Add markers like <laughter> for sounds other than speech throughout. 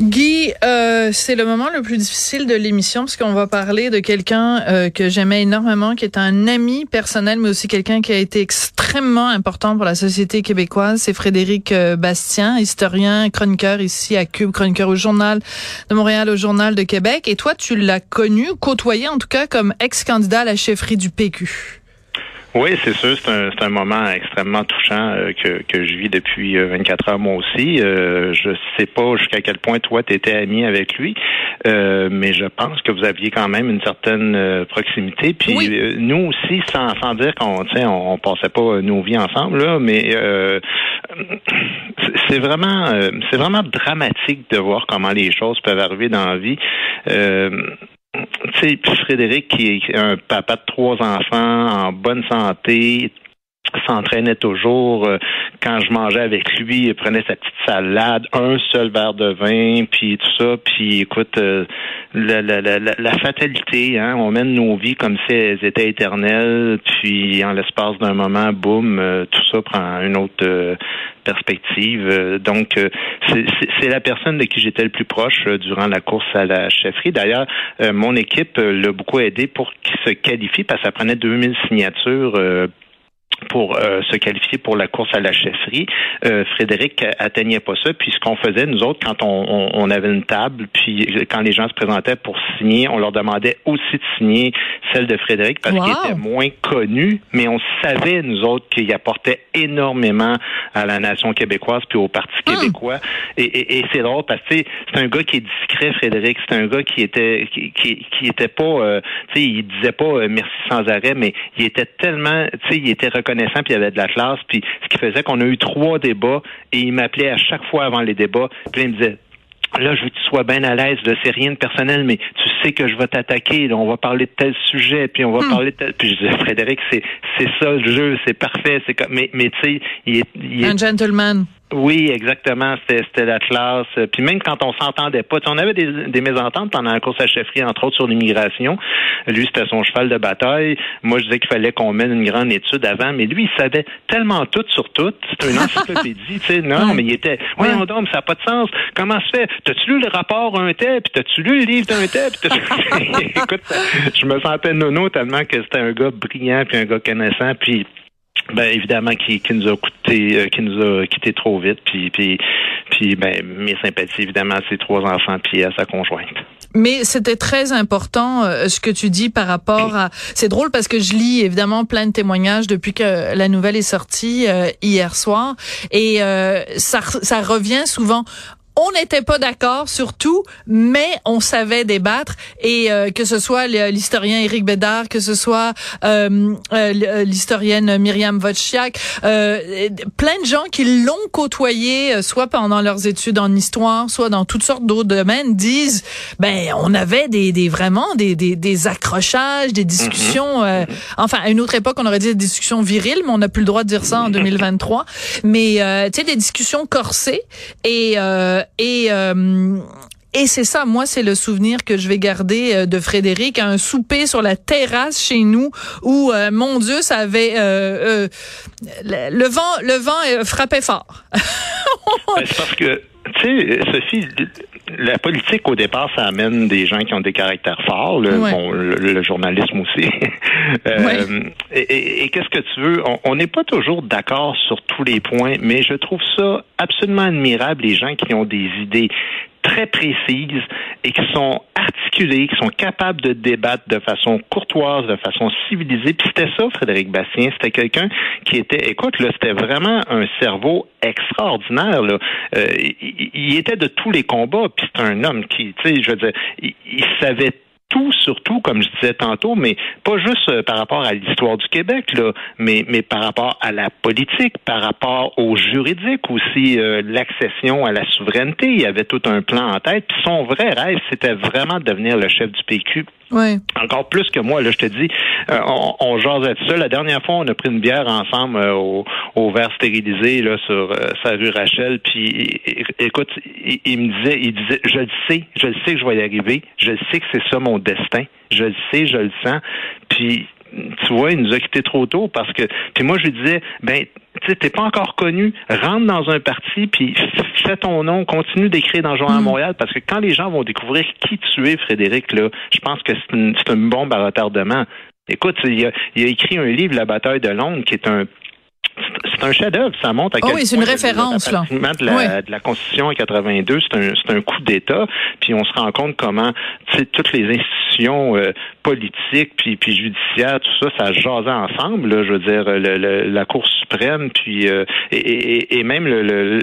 Guy, euh, c'est le moment le plus difficile de l'émission parce qu'on va parler de quelqu'un euh, que j'aimais énormément, qui est un ami personnel, mais aussi quelqu'un qui a été extrêmement important pour la société québécoise. C'est Frédéric euh, Bastien, historien, chroniqueur ici à Cube, chroniqueur au Journal de Montréal, au Journal de Québec. Et toi, tu l'as connu, côtoyé en tout cas comme ex-candidat à la chefferie du PQ. Oui, c'est sûr, c'est un, un moment extrêmement touchant euh, que, que je vis depuis 24 euh, heures moi aussi. Euh, je sais pas jusqu'à quel point toi tu étais ami avec lui, euh, mais je pense que vous aviez quand même une certaine proximité. Puis nous aussi, sans, sans dire qu'on on, on passait pas nos vies ensemble, là, mais c'est vraiment c'est vraiment dramatique de voir comment les choses peuvent arriver dans la vie tu sais, Frédéric, qui est un papa de trois enfants, en bonne santé, s'entraînait toujours. Euh, quand je mangeais avec lui, il prenait sa petite salade, un seul verre de vin, puis tout ça. Puis écoute, euh, la, la, la, la, fatalité, hein, on mène nos vies comme si elles étaient éternelles, puis en l'espace d'un moment, boum, euh, tout ça prend une autre perspective. donc, c'est la personne de qui j'étais le plus proche durant la course à la chefferie. D'ailleurs, mon équipe l'a beaucoup aidé pour qu'il se qualifie parce que ça prenait 2000 signatures pour euh, se qualifier pour la course à la chefferie. Euh, Frédéric atteignait pas ça. Puis ce qu'on faisait, nous autres, quand on, on, avait une table, puis quand les gens se présentaient pour signer, on leur demandait aussi de signer celle de Frédéric parce qu'il était moins connu, mais on savait, nous autres, qu'il apportait énormément à la nation québécoise puis au Parti hum. québécois. Et, et, c'est drôle parce que c'est un gars qui est discret, Frédéric. C'est un gars qui était qui, qui, était pas, euh, tu sais, il disait pas merci sans arrêt, mais il était tellement, tu sais, il était reconnaissant, puis il avait de la classe, puis ce qui faisait qu'on a eu trois débats, et il m'appelait à chaque fois avant les débats, puis il me disait Là, je veux que tu sois bien à l'aise, c'est rien de personnel, mais tu sais que je vais t'attaquer, on va parler de tel sujet, puis on va hmm. parler de tel. Puis je disais, Frédéric, c'est c'est ça le jeu, c'est parfait, c'est comme mais mais tu sais, il est, il est un gentleman. Oui, exactement. C'était la classe. Puis même quand on s'entendait pas, on avait des, des, mésententes pendant la course à chefferie, entre autres sur l'immigration. Lui, c'était son cheval de bataille. Moi, je disais qu'il fallait qu'on mène une grande étude avant, mais lui, il savait tellement tout sur tout. C'était une encyclopédie, tu sais. Non, mais il était. Oui, ouais. ça n'a pas de sens. Comment se fait? T'as-tu lu le rapport un tel, puis t'as-tu lu le livre d'un tel, <laughs> Écoute, je me sentais nono tellement que c'était un gars brillant puis un gars connaissant, puis ben évidemment qui, qui nous a coûté euh, qui nous a quitté trop vite puis puis puis ben mes sympathies évidemment à ses trois enfants puis à sa conjointe. Mais c'était très important euh, ce que tu dis par rapport à c'est drôle parce que je lis évidemment plein de témoignages depuis que la nouvelle est sortie euh, hier soir et ça ça revient souvent on n'était pas d'accord sur tout, mais on savait débattre et euh, que ce soit l'historien Éric Bédard, que ce soit euh, euh, l'historienne Myriam Wojciak, plein de gens qui l'ont côtoyé, soit pendant leurs études en histoire, soit dans toutes sortes d'autres domaines, disent, ben on avait des, des vraiment des, des, des accrochages, des discussions. Mm-hmm. enfin, à une autre époque, on aurait dit des discussions viriles, mais on n'a plus le droit de dire ça en 2023. <laughs> Mais tu sais, des discussions corsées et et euh, et c'est ça, moi, c'est le souvenir que je vais garder euh, de Frédéric, un souper sur la terrasse chez nous où, euh, mon Dieu, ça avait le vent, le vent frappait fort. Ben, c'est parce que, tu sais, Sophie, la politique, au départ, ça amène des gens qui ont des caractères forts, le, bon, le, journalisme aussi. <laughs> euh, Et, et qu'est-ce que tu veux? On n'est pas toujours d'accord sur tous les points, mais je trouve ça absolument admirable, les gens qui ont des idées très précises et qui sont articulées, qui sont capables de débattre de façon courtoise, de façon civilisée. Puis c'était ça, Frédéric Bastien. C'était quelqu'un qui était, écoute, là, c'était vraiment un cerveau extraordinaire. Là. Euh, il, était de tous les combats. Puis c'est un homme qui, tu sais, je veux dire, il, il savait tout, surtout, comme je disais tantôt, mais pas juste euh, par rapport à l'histoire du Québec, là, mais, mais par rapport à la politique, par rapport au juridique aussi, euh, l'accession à la souveraineté. Il y avait tout un plan en tête. Puis son vrai rêve, c'était vraiment de devenir le chef du PQ Encore plus que moi, là, je te dis, euh, on, on jasait de ça. La dernière fois, on a pris une bière ensemble euh, au, au verre stérilisé là sur euh, sa rue Rachel. Puis, écoute, il, il, me disait, il disait, je le sais, je le sais que je vais y arriver. Je le sais que c'est ça mon destin. Je le sais, je le sens. Puis, tu vois, il nous a quittés trop tôt parce que, puis moi, je lui disais, ben, tu sais, t'es pas encore connu, rentre dans un parti, puis fais ton nom, continue d'écrire dans le Journal mm. Montréal, parce que quand les gens vont découvrir qui tu es, Frédéric, là, je pense que c'est une, une bombe à retardement. Écoute, il a, il a écrit un livre, La bataille de Londres, qui est un un chef-d'œuvre. Ça montre à oh oui, c'est une référence là. De la, de la Constitution en 82, c'est un, c'est un coup d'État. Puis on se rend compte comment toutes les institutions euh, politiques puis, puis judiciaires, tout ça, ça jasait ensemble. Là, je veux dire, le, la Cour suprême, puis euh, et, et, et, même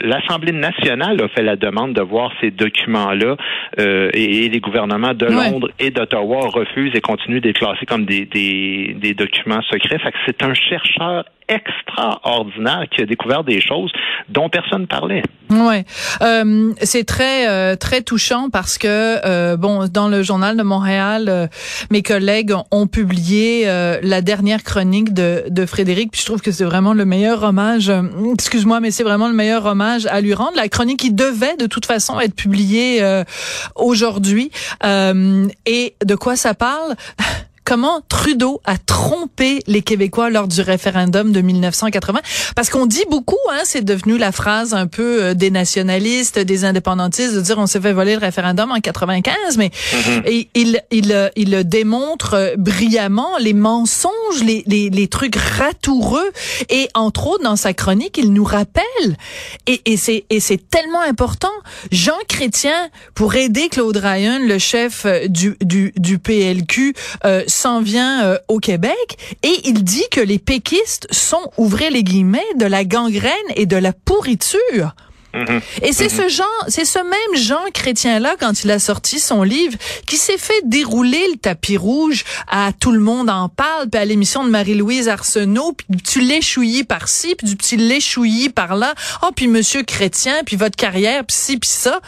l'Assemblée nationale a fait la demande de voir ces documents-là. Euh, et, les gouvernements de Londres et d'Ottawa refusent et continuent d'être classés comme des, des, des documents secrets. Fait que c'est un chercheur extraordinaire qui a découvert des choses dont personne parlait. Ouais, euh, c'est très euh, très touchant parce que euh, bon, dans le journal de Montréal, euh, mes collègues ont publié euh, la dernière chronique de, de Frédéric, puis je trouve que c'est vraiment le meilleur hommage. Excuse-moi, mais c'est vraiment le meilleur hommage à lui rendre. La chronique qui devait de toute façon être publiée aujourd'hui. et de quoi ça parle? Comment Trudeau a trompé les Québécois lors du référendum de 1980. Parce qu'on dit beaucoup, hein, c'est devenu la phrase un peu euh, des nationalistes, des indépendantistes, de dire on s'est fait voler le référendum en 95, mais mm-hmm. il, il, il démontre euh, brillamment les mensonges, les, les, les, trucs ratoureux, et entre autres dans sa chronique, il nous rappelle, et, et c'est tellement important, Jean Chrétien, pour aider Claude Ryan, le chef euh, du, du, du PLQ, euh, s'en vient euh, au Québec et il dit que les péquistes sont, ouvrez les guillemets, de la gangrène et de la pourriture. Mm-hmm. Et c'est ce mm-hmm. genre, c'est ce même Jean Chrétien-là, quand il a sorti son livre, qui s'est fait dérouler le tapis rouge à Tout le monde en parle, puis à l'émission de Marie-Louise Arsenault, puis du petit léchouillis par-ci, puis du petit léchouillis par-là. Oh, puis Monsieur Chrétien, puis votre carrière, puis ci, puis ça.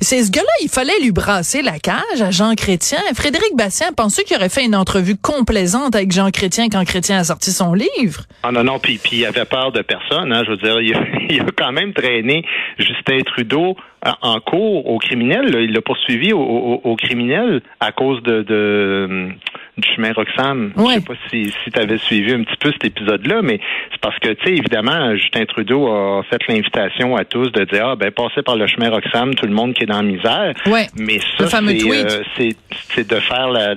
C'est ce gars-là, il fallait lui brasser la cage à Jean Chrétien. Frédéric Bastien, pensez qu'il aurait fait une entrevue complaisante avec Jean Chrétien quand Chrétien a sorti son livre? Ah non, non, puis, puis il avait peur de personne. Hein, je veux dire, il <laughs> il a quand même traîné Justin Trudeau en cours au criminel. Il l'a poursuivi au, au, criminel à cause de, de du chemin Roxham. Je sais pas si, si tu avais suivi un petit peu cet épisode-là, mais c'est parce que, tu sais, évidemment, Justin Trudeau a fait l'invitation à tous de dire, ah, ben, passez par le chemin Roxham, tout le monde qui est dans la misère. Ouais. Mais ça, euh, c'est, c'est de faire la,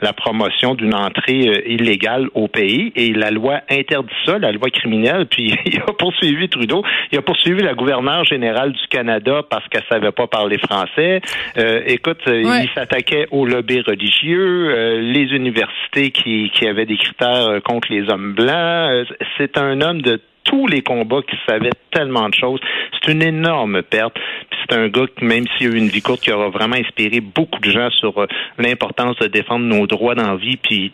la promotion d'une entrée euh, illégale au pays et la loi interdit ça, la loi criminelle, <laughs> puis il a poursuivi Trudeau, il a poursuivi la gouverneure générale du Canada parce qu'elle savait pas parler français. Euh, écoute, il s'attaquait au lobby religieux, les universités qui, qui avaient des critères euh, contre les hommes blancs. Euh, c'est un homme de tous les combats qui savait tellement de choses. C'est une énorme perte. c'est un gars qui, même s'il a eu une vie courte, qui aura vraiment inspiré beaucoup de gens sur euh, l'importance de défendre nos droits dans la vie, puis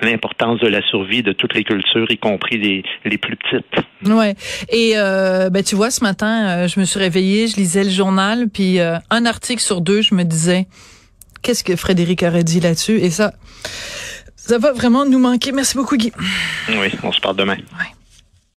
l'importance de la survie de toutes les cultures, y compris les, les plus petites. Ouais. Et ben tu vois, ce matin, je me suis réveillée, je lisais le journal, puis un article sur deux, je me disais Qu'est-ce que Frédéric aurait dit là-dessus? Et ça, ça va vraiment nous manquer. Merci beaucoup, Guy. Oui, on se parle demain. Ouais.